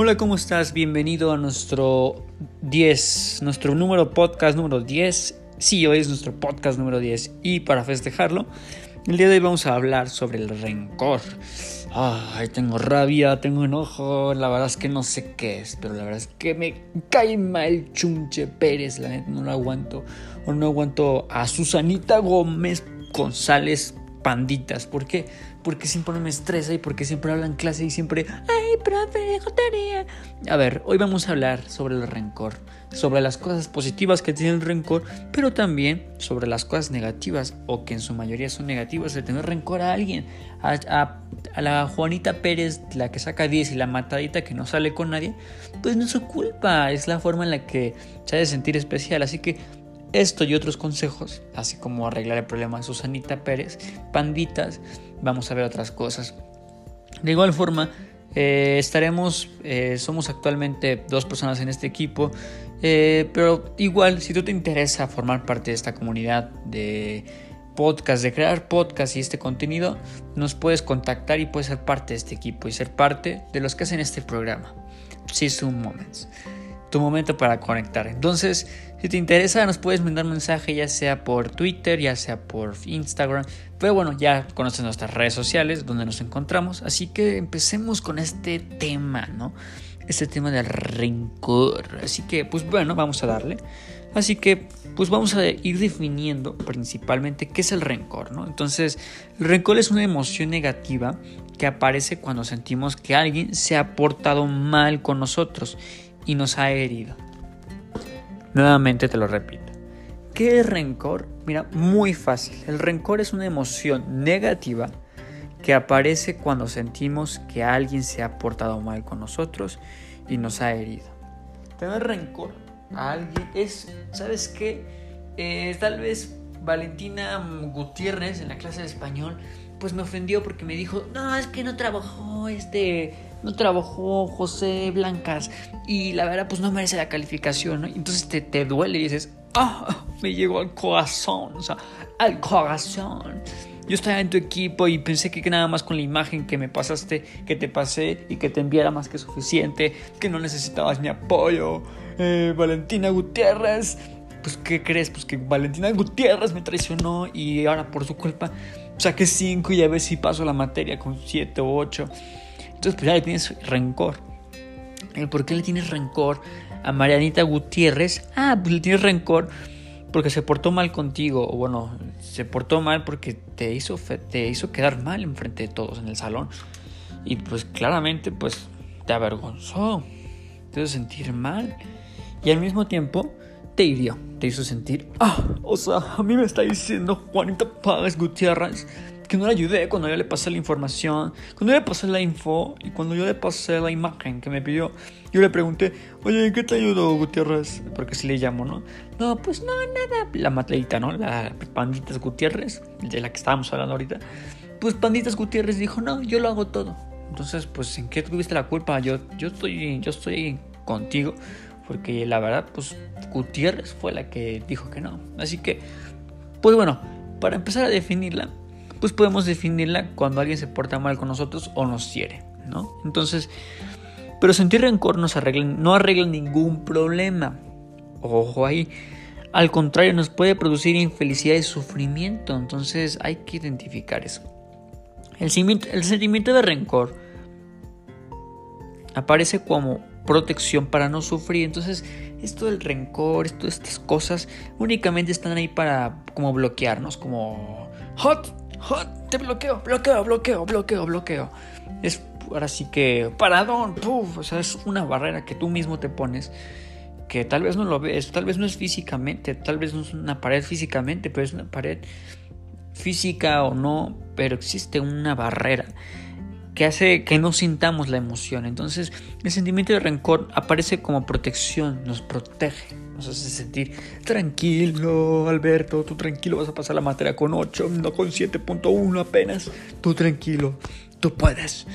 Hola, ¿cómo estás? Bienvenido a nuestro 10, nuestro número podcast número 10. Sí, hoy es nuestro podcast número 10 y para festejarlo, el día de hoy vamos a hablar sobre el rencor. Ay, tengo rabia, tengo enojo, la verdad es que no sé qué es, pero la verdad es que me cae mal Chunche Pérez, la neta no lo aguanto. O no aguanto a Susanita Gómez González Panditas. ¿Por qué? Porque siempre me estresa y porque siempre hablan clase y siempre, ay, profe, dejo. A ver, hoy vamos a hablar sobre el rencor, sobre las cosas positivas que tiene el rencor, pero también sobre las cosas negativas, o que en su mayoría son negativas, de tener rencor a alguien, a, la Juanita Pérez, la que saca 10 y la matadita que no sale con nadie, pues no es su culpa, es la forma en la que se ha de sentir especial. Así que esto y otros consejos, así como arreglar el problema de Susanita Pérez, panditas, vamos a ver otras cosas. De igual forma, eh, estaremos, eh, somos actualmente dos personas en este equipo, eh, pero igual, si tú te interesa formar parte de esta comunidad de podcast, de crear podcast y este contenido, nos puedes contactar y puedes ser parte de este equipo y ser parte de los que hacen este programa. un Moments tu momento para conectar. Entonces, si te interesa, nos puedes mandar un mensaje ya sea por Twitter, ya sea por Instagram. Pero bueno, ya conoces nuestras redes sociales donde nos encontramos. Así que empecemos con este tema, ¿no? Este tema del rencor. Así que, pues bueno, vamos a darle. Así que, pues vamos a ir definiendo principalmente qué es el rencor, ¿no? Entonces, el rencor es una emoción negativa que aparece cuando sentimos que alguien se ha portado mal con nosotros y nos ha herido. Nuevamente te lo repito. ¿Qué es rencor? Mira, muy fácil. El rencor es una emoción negativa que aparece cuando sentimos que alguien se ha portado mal con nosotros y nos ha herido. Tener rencor a alguien es, ¿sabes qué? Eh, tal vez Valentina Gutiérrez en la clase de español, pues me ofendió porque me dijo, no, es que no trabajó este no trabajó José Blancas y la verdad pues no merece la calificación, ¿no? Entonces te, te duele y dices, ah, me llegó al corazón, o sea, al corazón. Yo estaba en tu equipo y pensé que nada más con la imagen que me pasaste, que te pasé y que te enviara más que suficiente, que no necesitabas mi apoyo. Eh, Valentina Gutiérrez, pues ¿qué crees? Pues que Valentina Gutiérrez me traicionó y ahora por su culpa saqué 5 y a ver si paso la materia con 7 o 8. Entonces, pues ya le tienes rencor. ¿Por qué le tienes rencor a Marianita Gutiérrez? Ah, pues le tienes rencor porque se portó mal contigo. O bueno, se portó mal porque te hizo, te hizo quedar mal enfrente de todos en el salón. Y pues claramente, pues te avergonzó. Te hizo sentir mal. Y al mismo tiempo te hirió. Te hizo sentir, ah, o sea, a mí me está diciendo Juanita Páez Gutiérrez que no le ayudé cuando yo le pasé la información, cuando yo le pasé la info y cuando yo le pasé la imagen que me pidió. Yo le pregunté, oye, ¿en qué te ayudó Gutiérrez? Porque si le llamo, ¿no? No, pues no, nada. La matleita, ¿no? La Panditas Gutiérrez, de la que estábamos hablando ahorita. Pues Panditas Gutiérrez dijo, no, yo lo hago todo. Entonces, pues, ¿en qué tuviste la culpa? Yo, yo, estoy, yo estoy contigo. Porque la verdad, pues Gutiérrez fue la que dijo que no. Así que, pues bueno, para empezar a definirla, pues podemos definirla cuando alguien se porta mal con nosotros o nos quiere, ¿no? Entonces, pero sentir rencor no arregla ningún problema. Ojo ahí. Al contrario, nos puede producir infelicidad y sufrimiento. Entonces hay que identificar eso. El, el sentimiento de rencor aparece como protección para no sufrir. Entonces, esto del rencor, esto, estas cosas, únicamente están ahí para como bloquearnos, como hot, te bloqueo, bloqueo, bloqueo, bloqueo, bloqueo. Es ahora sí que paradón, o sea, es una barrera que tú mismo te pones que tal vez no lo ves, tal vez no es físicamente, tal vez no es una pared físicamente, pero es una pared física o no, pero existe una barrera que hace que no sintamos la emoción. Entonces, el sentimiento de rencor aparece como protección, nos protege nos hace sentir tranquilo, Alberto, tú tranquilo, vas a pasar la materia con 8, no con 7.1 apenas, tú tranquilo, tú puedes.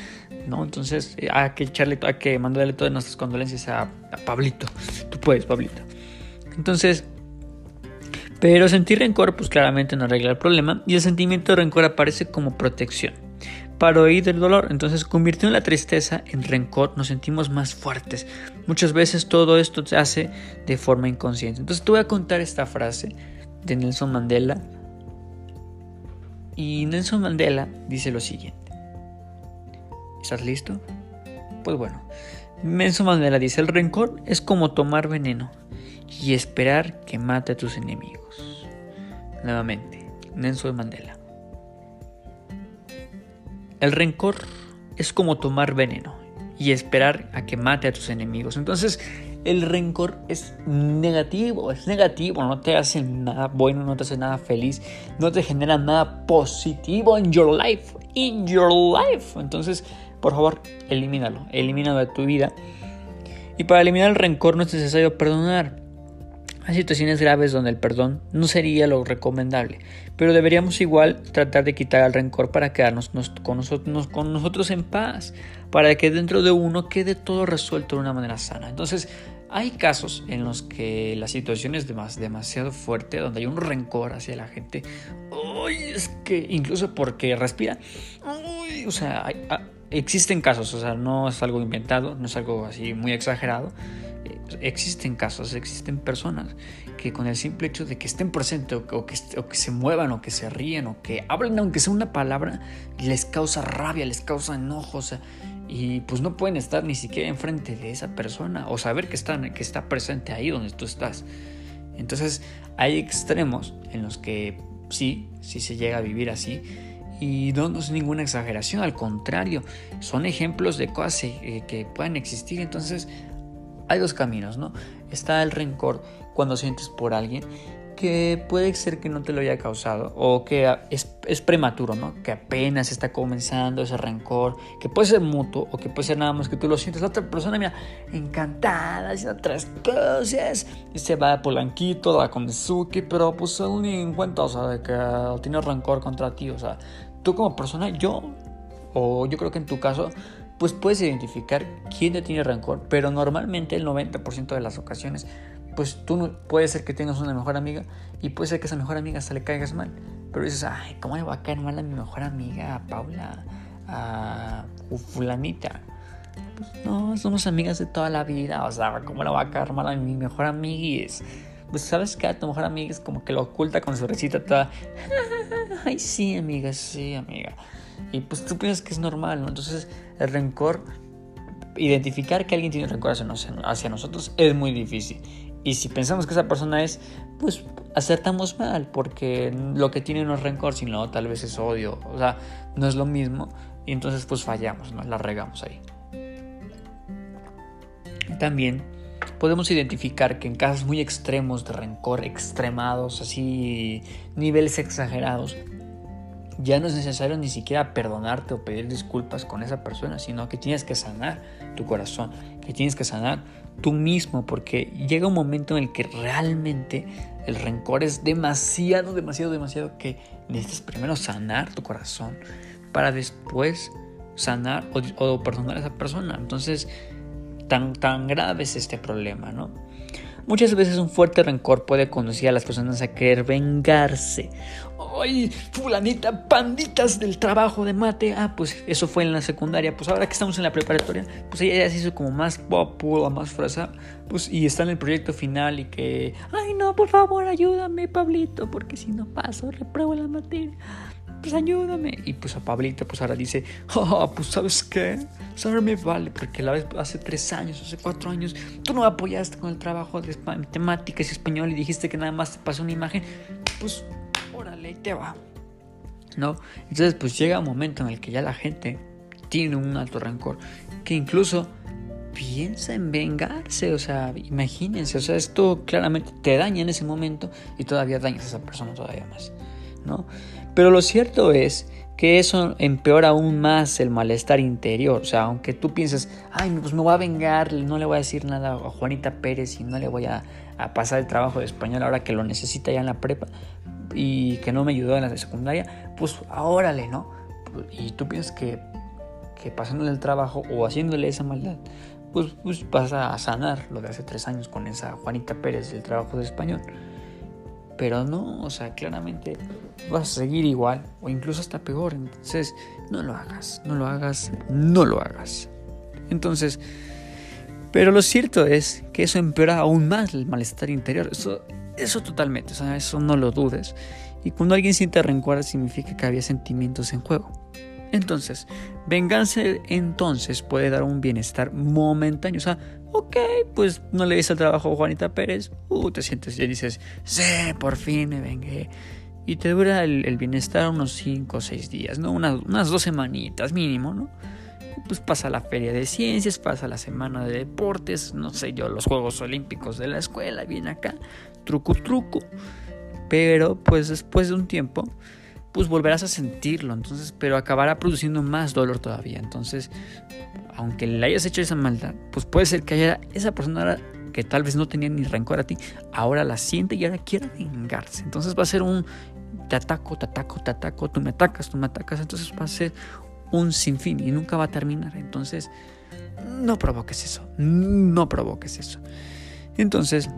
¿No? Entonces eh, hay que echarle, hay que mandarle todas nuestras condolencias a, a Pablito. Tú puedes, Pablito. Entonces, pero sentir rencor, pues claramente no arregla el problema. Y el sentimiento de rencor aparece como protección para oír el dolor. Entonces, convirtiendo la tristeza en rencor, nos sentimos más fuertes. Muchas veces todo esto se hace de forma inconsciente. Entonces, te voy a contar esta frase de Nelson Mandela. Y Nelson Mandela dice lo siguiente. ¿Estás listo? Pues bueno, Nelson Mandela dice, el rencor es como tomar veneno y esperar que mate a tus enemigos. Nuevamente, Nelson Mandela. El rencor es como tomar veneno y esperar a que mate a tus enemigos. Entonces, el rencor es negativo, es negativo, no te hace nada bueno, no te hace nada feliz, no te genera nada positivo en your life, in your life. Entonces, por favor, elimínalo, elimínalo de tu vida. Y para eliminar el rencor no es necesario perdonar. Hay situaciones graves donde el perdón no sería lo recomendable, pero deberíamos igual tratar de quitar el rencor para quedarnos con nosotros, con nosotros en paz, para que dentro de uno quede todo resuelto de una manera sana. Entonces, hay casos en los que la situación es demasiado fuerte, donde hay un rencor hacia la gente. Uy, es que incluso porque respira. Uy, o sea, ah, existen casos, o sea, no es algo inventado, no es algo así muy exagerado existen casos, existen personas que con el simple hecho de que estén presentes o, que, se muevan o que se ríen o que hablen aunque sea una palabra, les causa rabia, les causa enojo, y pues no pueden estar ni siquiera enfrente de esa persona o saber que, están, que está presente ahí donde tú estás. Entonces hay extremos en los que sí, sí se llega a vivir así. Y no, es ninguna exageración, al contrario, son ejemplos de cosas eh, que pueden existir. Entonces hay dos caminos, ¿no? Está el rencor cuando sientes por alguien que puede ser que no te lo haya causado o que es, prematuro, ¿no? Que apenas está comenzando ese rencor, que puede ser mutuo o que puede ser nada más que tú lo sientes. La otra persona, mira, encantada, haciendo otras cosas, y se va de Polanquito, va con Suki, pero pues aún ni en cuenta, o sea, que tiene rencor contra ti, o sea, tú como persona, yo, o yo creo que en tu caso, pues puedes identificar quién te tiene rencor, pero normalmente el 90% de las ocasiones, pues tú no, puede ser que tengas una mejor amiga y puede ser que esa mejor amiga se le caigas mal, pero dices, ay, ¿cómo le va a caer mal a mi mejor amiga, a Paula, a fulanita? Pues no, somos amigas de toda la vida, o sea, ¿cómo le va a caer mal a mi mejor amiga? pues sabes que a tu mejor amiga es como que lo oculta con su recita toda, ay, sí, amiga, sí, amiga. Y pues tú piensas que es normal, ¿no? Entonces el rencor, identificar que alguien tiene rencor hacia, nosotros es muy difícil. Y si pensamos que esa persona es, pues acertamos mal, porque lo que tiene no es rencor, sino tal vez es odio. O sea, no es lo mismo. Y entonces pues fallamos, ¿no? La regamos ahí. También podemos identificar que en casos muy extremos de rencor, extremados, así niveles exagerados, ya no es necesario ni siquiera perdonarte o pedir disculpas con esa persona, sino que tienes que sanar tu corazón, que tienes que sanar tú mismo, porque llega un momento en el que realmente el rencor es demasiado, demasiado, demasiado que necesitas primero sanar tu corazón para después sanar o, perdonar a esa persona. Entonces, tan, tan grave es este problema, ¿no? Muchas veces un fuerte rencor puede conducir a las personas a querer vengarse ay, fulanita, panditas del trabajo de mate. Ah, pues eso fue en la secundaria. Pues ahora que estamos en la preparatoria, pues ella ya se hizo como más popular, más fresa. Pues y está en el proyecto final y que, ay, no, por favor, ayúdame, Pablito, porque si no paso, repruebo la materia. Pues ayúdame. Y pues a Pablito, pues ahora dice, oh, pues sabes qué, ahora me vale, porque la vez hace tres años, hace cuatro años, tú no me apoyaste con el trabajo de matemáticas y español y dijiste que nada más te pasó una imagen. Pues órale, ahí te va. ¿No? Entonces, pues llega un momento en el que ya la gente tiene un alto rencor, que incluso piensa en vengarse, o sea, imagínense, o sea, esto claramente te daña en ese momento y todavía dañas a esa persona todavía más, ¿no? Pero lo cierto es que eso empeora aún más el malestar interior, o sea, aunque tú pienses, ay, pues me voy a vengar, no le voy a decir nada a Juanita Pérez y no le voy a, pasar el trabajo de español ahora que lo necesita ya en la prepa, y que no me ayudó en la secundaria, pues órale, ¿no? Y tú piensas que, que pasándole el trabajo o haciéndole esa maldad, pues, pues vas a sanar lo de hace tres años con esa Juanita Pérez del trabajo de español. Pero no, o sea, claramente vas a seguir igual o incluso hasta peor. Entonces, no lo hagas, no lo hagas, no lo hagas. Entonces, pero lo cierto es que eso empeora aún más el malestar interior. Eso, eso totalmente, o sea, eso no lo dudes. Y cuando alguien siente rencor significa que había sentimientos en juego. Entonces, venganza entonces puede dar un bienestar momentáneo. O sea, ok, pues no le dices el trabajo a Juanita Pérez, uh, te sientes y dices, sí, por fin me vengué. Y te dura el, bienestar unos 5 o 6 días, ¿no? Unas, unas dos semanitas mínimo, ¿no? Pues pasa la feria de ciencias, pasa la semana de deportes, no sé yo, los Juegos Olímpicos de la escuela, viene acá, truco, truco. Pero pues después de un tiempo, pues volverás a sentirlo, entonces, pero acabará produciendo más dolor todavía. Entonces, aunque le hayas hecho esa maldad, pues puede ser que haya esa persona que tal vez no tenía ni rencor a ti, ahora la siente y ahora quiere vengarse. Entonces va a ser un te ataco, te ataco, te ataco, tú me atacas, tú me atacas. Entonces va a ser un sinfín y nunca va a terminar. Entonces, no provoques eso, no provoques eso. Entonces,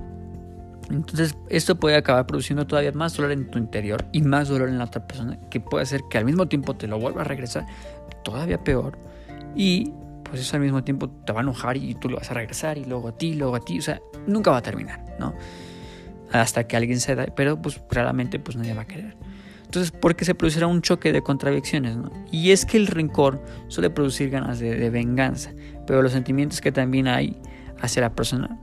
entonces, esto puede acabar produciendo todavía más dolor en tu interior y más dolor en la otra persona, que puede hacer que al mismo tiempo te lo vuelva a regresar todavía peor y pues eso al mismo tiempo te va a enojar y tú lo vas a regresar y luego a ti, luego a ti, o sea, nunca va a terminar, ¿no? Hasta que alguien se da, pero pues claramente pues nadie va a querer. Entonces, porque se producirá un choque de contradicciones, ¿no? Y es que el rencor suele producir ganas de, de venganza, pero los sentimientos que también hay hacia la persona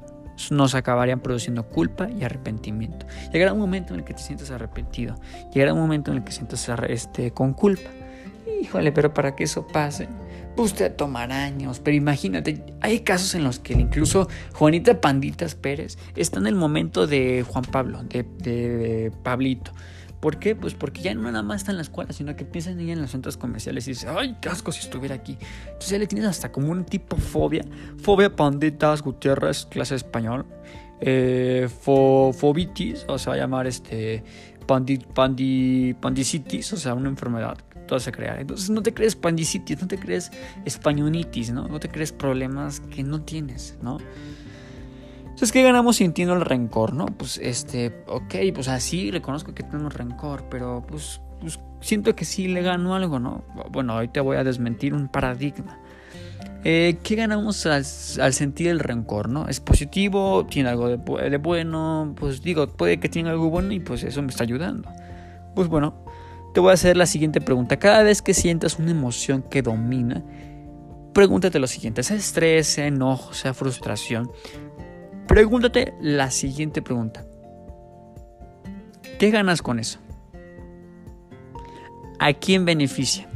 nos acabarían produciendo culpa y arrepentimiento. Llegará un momento en el que te sientas arrepentido, llegará un momento en el que sientas este, con culpa. Híjole, pero para que eso pase, pues te tomará años. Pero imagínate, hay casos en los que incluso Juanita Panditas Pérez está en el momento de Juan Pablo, de, de Pablito. ¿Por qué? Pues porque ya no nada más está en la escuela, sino que piensa en ella en los centros comerciales y dice, ay, qué asco si estuviera aquí. Entonces ya le tienes hasta como un tipo fobia. Fobia panditas, Gutiérrez, clase español. Eh, fobitis, o sea, va a llamar este pandicitis, o sea, una enfermedad que toda se crea. Entonces no te crees pandicitis, no te crees españolitis, ¿no? No te crees problemas que no tienes, ¿no? Entonces, ¿qué ganamos sintiendo el rencor, no? Pues, este, ok, pues así reconozco que tengo rencor, pero pues, pues, siento que sí le gano algo, ¿no? Bueno, hoy te voy a desmentir un paradigma. Eh, ¿Qué ganamos al, sentir el rencor, no? ¿Es positivo? ¿Tiene algo de, de bueno? Pues digo, puede que tenga algo bueno y pues eso me está ayudando. Pues bueno, te voy a hacer la siguiente pregunta. Cada vez que sientas una emoción que domina, pregúntate lo siguiente, sea estrés, sea enojo, sea frustración, Pregúntate la siguiente pregunta. ¿Qué ganas con eso? ¿A quién beneficia?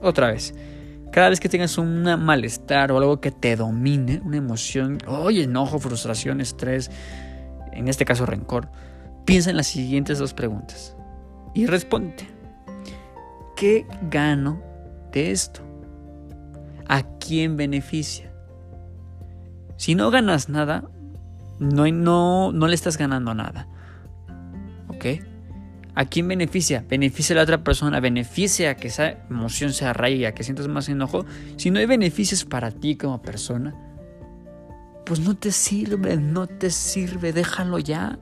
Otra vez, cada vez que tengas un malestar o algo que te domine, una emoción, oye, enojo, frustración, estrés, en este caso rencor, piensa en las siguientes dos preguntas y responde. ¿Qué gano de esto? ¿A quién beneficia? Si no ganas nada, no, no, no le estás ganando nada. ¿Ok? ¿A quién beneficia? Beneficia a la otra persona, beneficia a que esa emoción se arraigue, a que sientas más enojo. Si no hay beneficios para ti como persona, pues no te sirve, no te sirve, déjalo ya.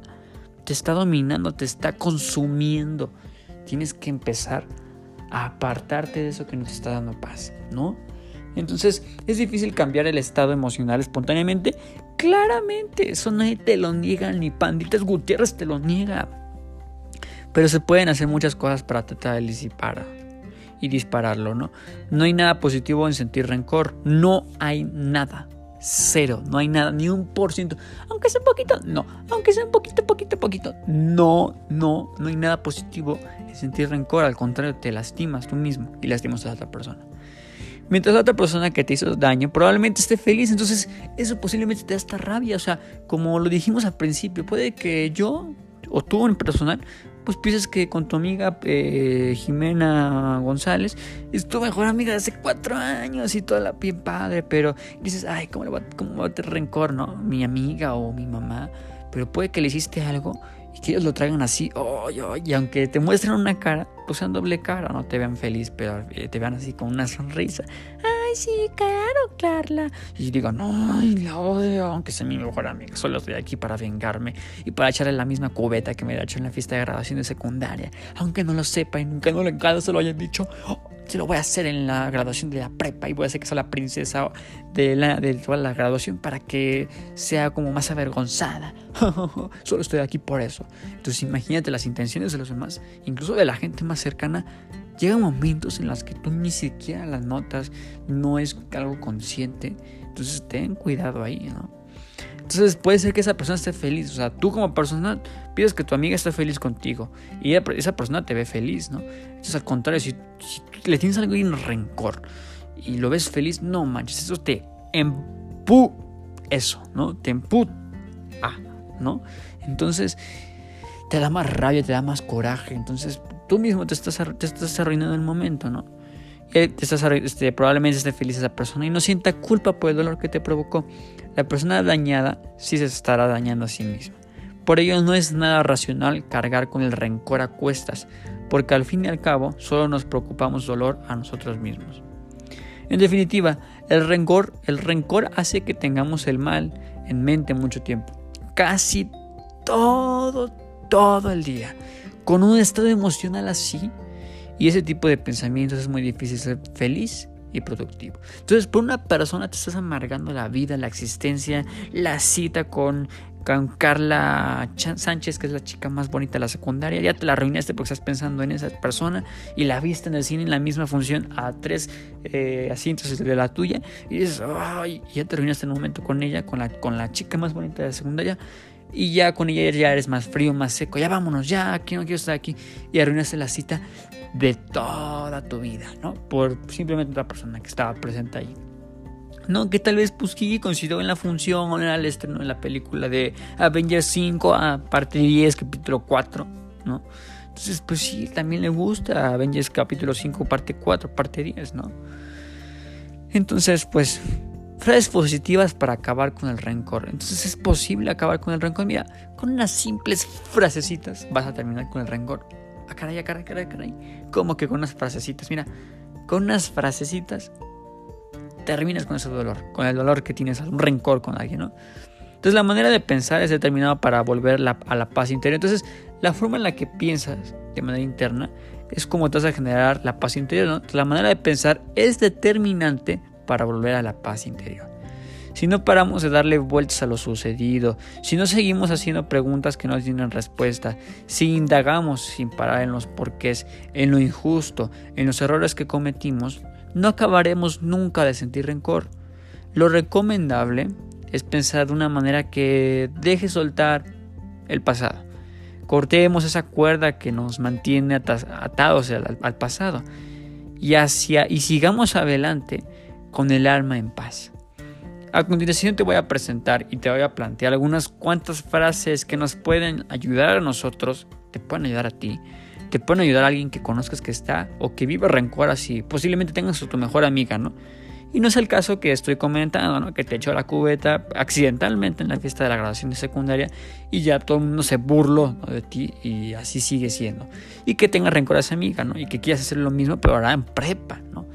Te está dominando, te está consumiendo. Tienes que empezar a apartarte de eso que no te está dando paz, ¿no? Entonces, ¿es difícil cambiar el estado emocional espontáneamente? Claramente, eso nadie te lo niega, ni Panditas Gutiérrez te lo niega. Pero se pueden hacer muchas cosas para tratar de disipar y dispararlo, ¿no? No hay nada positivo en sentir rencor, no hay nada. Cero, no hay nada, ni un por ciento. Aunque sea un poquito, no. Aunque sea un poquito, poquito, poquito. No, no, no hay nada positivo en sentir rencor. Al contrario, te lastimas tú mismo y lastimas a la otra persona. Mientras la otra persona que te hizo daño probablemente esté feliz, entonces eso posiblemente te da esta rabia. O sea, como lo dijimos al principio, puede que yo o tú en personal pues piensas que con tu amiga eh, Jimena González es tu mejor amiga de hace cuatro años y toda la bien padre, pero dices, ay, ¿cómo, le va, cómo va a tener rencor, no? Mi amiga o mi mamá, pero puede que le hiciste algo y que ellos lo traigan así, oh, y aunque te muestren una cara, sean doble cara, no te vean feliz, pero eh, te vean así con una sonrisa. Ay, ay, sí, claro, Carla. Y digo, no, la odio, aunque sea mi mejor amiga. Solo estoy aquí para vengarme y para echarle la misma cubeta que me ha hecho en la fiesta de graduación de secundaria. Aunque no lo sepa y nunca no le encanta se lo hayan dicho, se lo voy a hacer en la graduación de la prepa y voy a hacer que sea la princesa de, la, de toda la graduación para que sea como más avergonzada. Solo estoy aquí por eso. Entonces imagínate las intenciones de los demás, incluso de la gente más cercana. Llegan momentos en los que tú ni siquiera las notas, no es algo consciente. Entonces ten cuidado ahí, ¿no? Entonces puede ser que esa persona esté feliz. O sea, tú como persona pides que tu amiga esté feliz contigo. Y esa persona te ve feliz, ¿no? Entonces al contrario, si, le tienes algo en rencor y lo ves feliz, no manches, eso te empu... Eso, ¿no? Te empu... Ah, ¿no? Entonces te da más rabia, te da más coraje. Entonces tú mismo te estás, te estás arruinando el momento, ¿no? Estás, este, probablemente esté feliz esa persona y no sienta culpa por el dolor que te provocó. La persona dañada sí se estará dañando a sí misma. Por ello no es nada racional cargar con el rencor a cuestas, porque al fin y al cabo solo nos preocupamos dolor a nosotros mismos. En definitiva, el rencor, el rencor hace que tengamos el mal en mente mucho tiempo, casi todo, todo el día. Con un estado emocional así, y ese tipo de pensamientos es muy difícil ser feliz y productivo. Entonces, por una persona te estás amargando la vida, la existencia, la cita con, Carla Sánchez, que es la chica más bonita de la secundaria. Ya te la arruinaste porque estás pensando en esa persona y la viste en el cine en la misma función a tres eh, asientos de la tuya. Y dices, ay, ya te arruinaste en un momento con ella, con la, con la chica más bonita de la secundaria y ya con ella ya eres más frío, más seco, ya vámonos, ya, aquí no quiero estar aquí y arruinaste la cita de toda tu vida, ¿no? Por simplemente otra persona que estaba presente ahí. No, que tal vez Puskigi consideró en la función o en el estreno de la película de Avengers 5 a parte 10, capítulo 4, ¿no? Entonces, pues sí, también le gusta Avengers capítulo 5, parte 4, parte 10, ¿no? Entonces, pues frases positivas para acabar con el rencor. Entonces es posible acabar con el rencor. Mira, con unas simples frasecitas vas a terminar con el rencor. Ah, caray, ah, caray, caray, caray. ¿Cómo que con unas frasecitas? Mira, con unas frasecitas terminas con ese dolor, con el dolor que tienes, un rencor con alguien, ¿no? Entonces la manera de pensar es determinada para volver a la paz interior. Entonces la forma en la que piensas de manera interna es como te vas a generar la paz interior. ¿no? La manera de pensar es determinante para volver a la paz interior. Si no paramos de darle vueltas a lo sucedido, si no seguimos haciendo preguntas que no tienen respuesta, si indagamos sin parar en los porqués, en lo injusto, en los errores que cometimos, no acabaremos nunca de sentir rencor. Lo recomendable es pensar de una manera que deje soltar el pasado. Cortemos esa cuerda que nos mantiene atados al, pasado y, hacia, y sigamos adelante con el alma en paz. A continuación te voy a presentar y te voy a plantear algunas cuantas frases que nos pueden ayudar a nosotros, te pueden ayudar a ti, te pueden ayudar a alguien que conozcas que está o que vive rencor así. Posiblemente tengas a tu mejor amiga, ¿no? Y no es el caso que estoy comentando, ¿no? Que te echó la cubeta accidentalmente en la fiesta de la graduación de secundaria y ya todo el mundo se burló de ti y así sigue siendo. Y que tengas rencor a esa amiga, ¿no? Y que quieras hacer lo mismo, pero ahora en prepa, ¿no?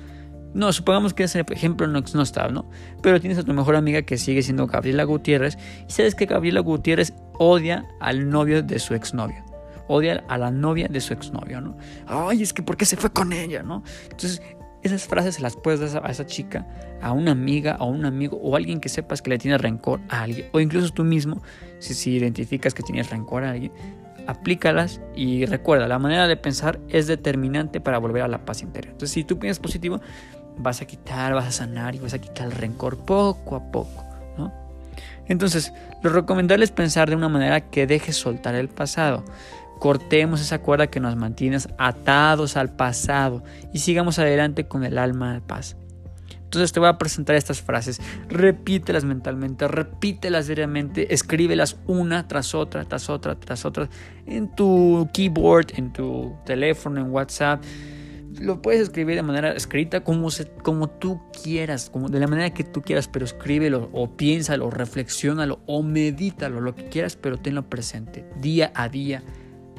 No, supongamos que ese ejemplo no, no está, ¿no? Pero tienes a tu mejor amiga que sigue siendo Gabriela Gutiérrez y sabes que Gabriela Gutiérrez odia al novio de su exnovio. Odia a la novia de su exnovio, ¿no? Ay, es que ¿por qué se fue con ella, no? Entonces, esas frases se las puedes dar a esa chica, a una amiga, a un amigo o a alguien que sepas que le tiene rencor a alguien, o incluso tú mismo, si, si identificas que tienes rencor a alguien, aplícalas y recuerda, la manera de pensar es determinante para volver a la paz interior. Entonces, si tú piensas positivo, vas a quitar, vas a sanar y vas a quitar el rencor poco a poco, ¿no? Entonces, lo recomendable es pensar de una manera que deje soltar el pasado. Cortemos esa cuerda que nos mantiene atados al pasado y sigamos adelante con el alma de paz. Entonces te voy a presentar estas frases, repítelas mentalmente, repítelas diariamente, escríbelas una tras otra, tras otra, tras otra, en tu keyboard, en tu teléfono, en WhatsApp lo puedes escribir de manera escrita como, como tú quieras, como de la manera que tú quieras, pero escríbelo o piénsalo, reflexiónalo o medítalo, lo que quieras, pero tenlo presente día a día,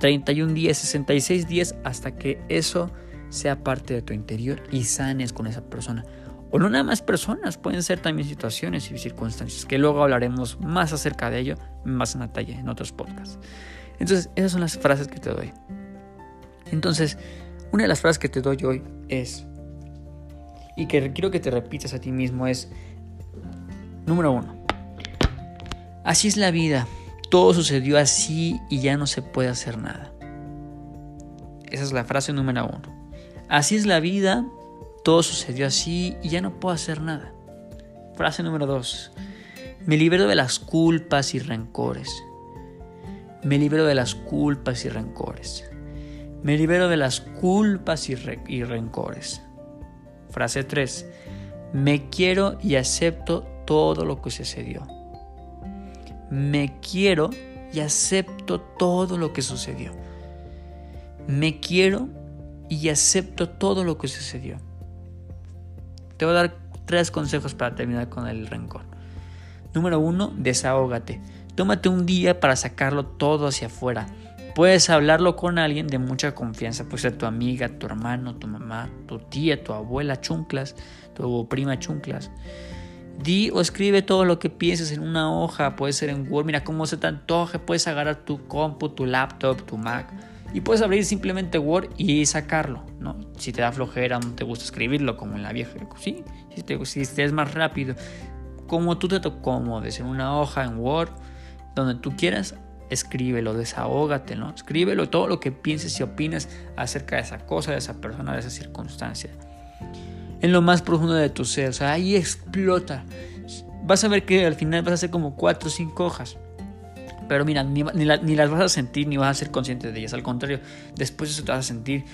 31 días, 66 días, hasta que eso sea parte de tu interior y sanes con esa persona. O no nada más personas, pueden ser también situaciones y circunstancias, que luego hablaremos más acerca de ello, más en detalle en otros podcasts. Entonces, esas son las frases que te doy. Entonces, una de las frases que te doy hoy es, y que quiero que te repitas a ti mismo, es, número uno, así es la vida, todo sucedió así y ya no se puede hacer nada. Esa es la frase número uno. Así es la vida, todo sucedió así y ya no puedo hacer nada. Frase número dos. Me libero de las culpas y rencores. Me libero de las culpas y rencores. Me libero de las culpas y, rencores. Frase 3. Me quiero y acepto todo lo que sucedió. Me quiero y acepto todo lo que sucedió. Me quiero y acepto todo lo que sucedió. Te voy a dar tres consejos para terminar con el rencor. Número uno, desahógate. Tómate un día para sacarlo todo hacia afuera. Puedes hablarlo con alguien de mucha confianza, puede ser tu amiga, tu hermano, tu mamá, tu tía, tu abuela chunclas, tu prima chunclas. Di o escribe todo lo que pienses en una hoja, puede ser en Word. Mira cómo se te antoje, puedes agarrar tu compu, tu laptop, tu Mac y puedes abrir simplemente Word y sacarlo, ¿no? Si te da flojera, no te gusta escribirlo como en la vieja, sí, si te, si es más rápido, como tú te acomodes en una hoja en Word, donde tú quieras, escríbelo, desahógate, ¿no? Escríbelo todo lo que pienses y opines acerca de esa cosa, de esa persona, de esa circunstancia. En lo más profundo de tu ser, o sea, ahí explota. Vas a ver que al final vas a hacer como cuatro o cinco hojas pero mira, ni, las vas a sentir ni vas a ser consciente de ellas. Al contrario, después de eso te vas a sentir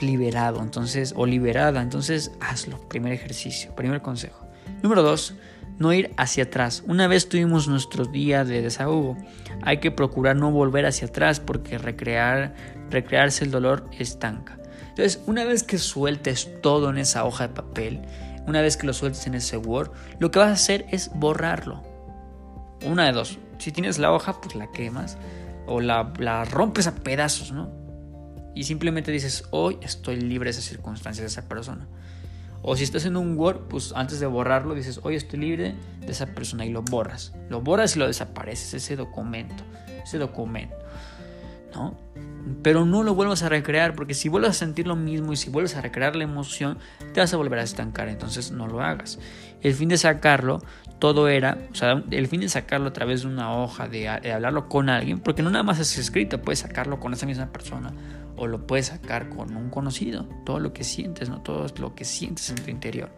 liberado, entonces, o liberada. Entonces, hazlo. Primer ejercicio, primer consejo. Número dos, no ir hacia atrás. Una vez tuvimos nuestro día de desahogo, hay que procurar no volver hacia atrás porque recrear, recrearse el dolor estanca. Entonces, una vez que sueltes todo en esa hoja de papel, una vez que lo sueltes en ese Word, lo que vas a hacer es borrarlo. Una de dos, si tienes la hoja, pues la quemas o la, rompes a pedazos, ¿no? Y simplemente dices, hoy estoy libre de esa circunstancia, de esa persona. O si estás en un Word, pues antes de borrarlo dices, hoy estoy libre de esa persona y lo borras. Lo borras y lo desapareces, ese documento, ese documento, ¿no? Pero no lo vuelvas a recrear, porque si vuelves a sentir lo mismo y si vuelves a recrear la emoción, te vas a volver a estancar, entonces no lo hagas. El fin de sacarlo, todo era, o sea, el fin de sacarlo a través de una hoja, de, hablarlo con alguien, porque no nada más es escrito, puedes sacarlo con esa misma persona o lo puedes sacar con un conocido, todo lo que sientes, no todo lo que sientes en tu interior.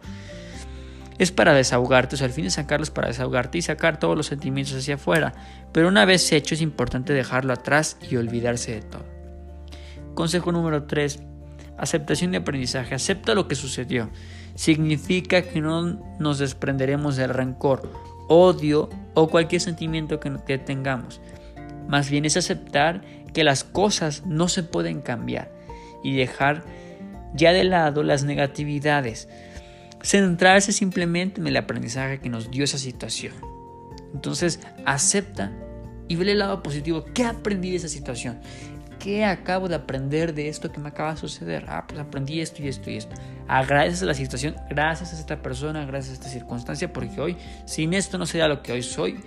Es para desahogarte, o sea, el fin de sacarlo es para desahogarte y sacar todos los sentimientos hacia afuera, pero una vez hecho es importante dejarlo atrás y olvidarse de todo. Consejo número 3. Aceptación de aprendizaje. Acepta lo que sucedió. Significa que no nos desprenderemos del rencor, odio o cualquier sentimiento que tengamos. Más bien es aceptar que las cosas no se pueden cambiar y dejar ya de lado las negatividades. Centrarse simplemente en el aprendizaje que nos dio esa situación. Entonces, acepta y ve el lado positivo. ¿Qué aprendí de esa situación? ¿Qué acabo de aprender de esto que me acaba de suceder? Ah, pues aprendí esto y esto y esto. Agradeces la situación, gracias a esta persona, gracias a esta circunstancia, porque hoy sin esto no sería lo que hoy soy.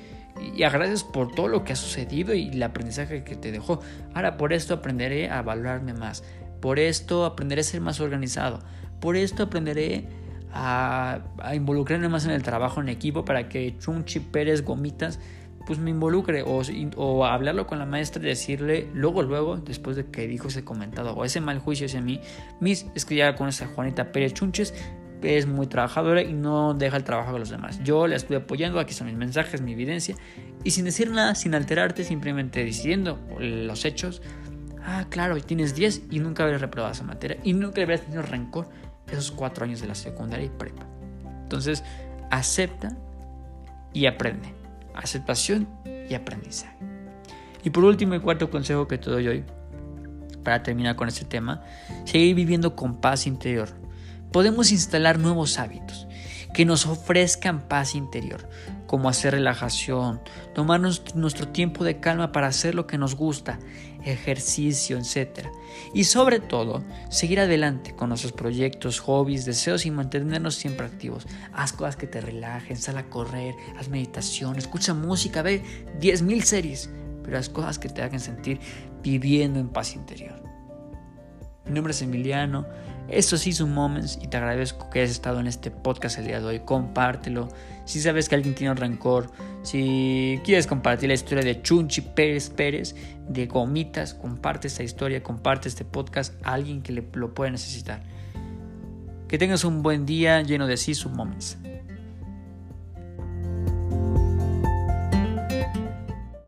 Y agradeces por todo lo que ha sucedido y el aprendizaje que te dejó. Ahora por esto aprenderé a valorarme más. Por esto aprenderé a ser más organizado. Por esto aprenderé a, a involucrarme más en el trabajo en equipo para que Chunchi Pérez Gomitas pues me involucre o, o, hablarlo con la maestra y decirle luego, luego, después de que dijo ese comentado o ese mal juicio hacia mí, mis, es que ya con esa Juanita Pérez Chunches es muy trabajadora y no deja el trabajo a los demás. Yo la estoy apoyando, aquí son mis mensajes, mi evidencia, y sin decir nada, sin alterarte, simplemente diciendo los hechos, ah, claro, tienes 10 y nunca habrías reprobado esa materia y nunca habrías tenido rencor esos cuatro años de la secundaria y prepa. Entonces, acepta y aprende aceptación y aprendizaje. Y por último, el cuarto consejo que te doy hoy, para terminar con este tema, seguir viviendo con paz interior. Podemos instalar nuevos hábitos que nos ofrezcan paz interior, como hacer relajación, tomarnos nuestro tiempo de calma para hacer lo que nos gusta. ejercicio, etc. Y sobre todo, seguir adelante con nuestros proyectos, hobbies, deseos y mantenernos siempre activos. Haz cosas que te relajen, sal a correr, haz meditación, escucha música, ve 10.000 series, pero haz cosas que te hagan sentir viviendo en paz interior. Mi nombre es Emiliano. Esto sí son Moments y te agradezco que hayas estado en este podcast el día de hoy. Compártelo. Si sabes que alguien tiene un rencor, si quieres compartir la historia de Chunchi Pérez Pérez, de Gomitas, comparte esta historia, comparte este podcast a alguien que le, lo pueda necesitar. Que tengas un buen día lleno de sí Moments.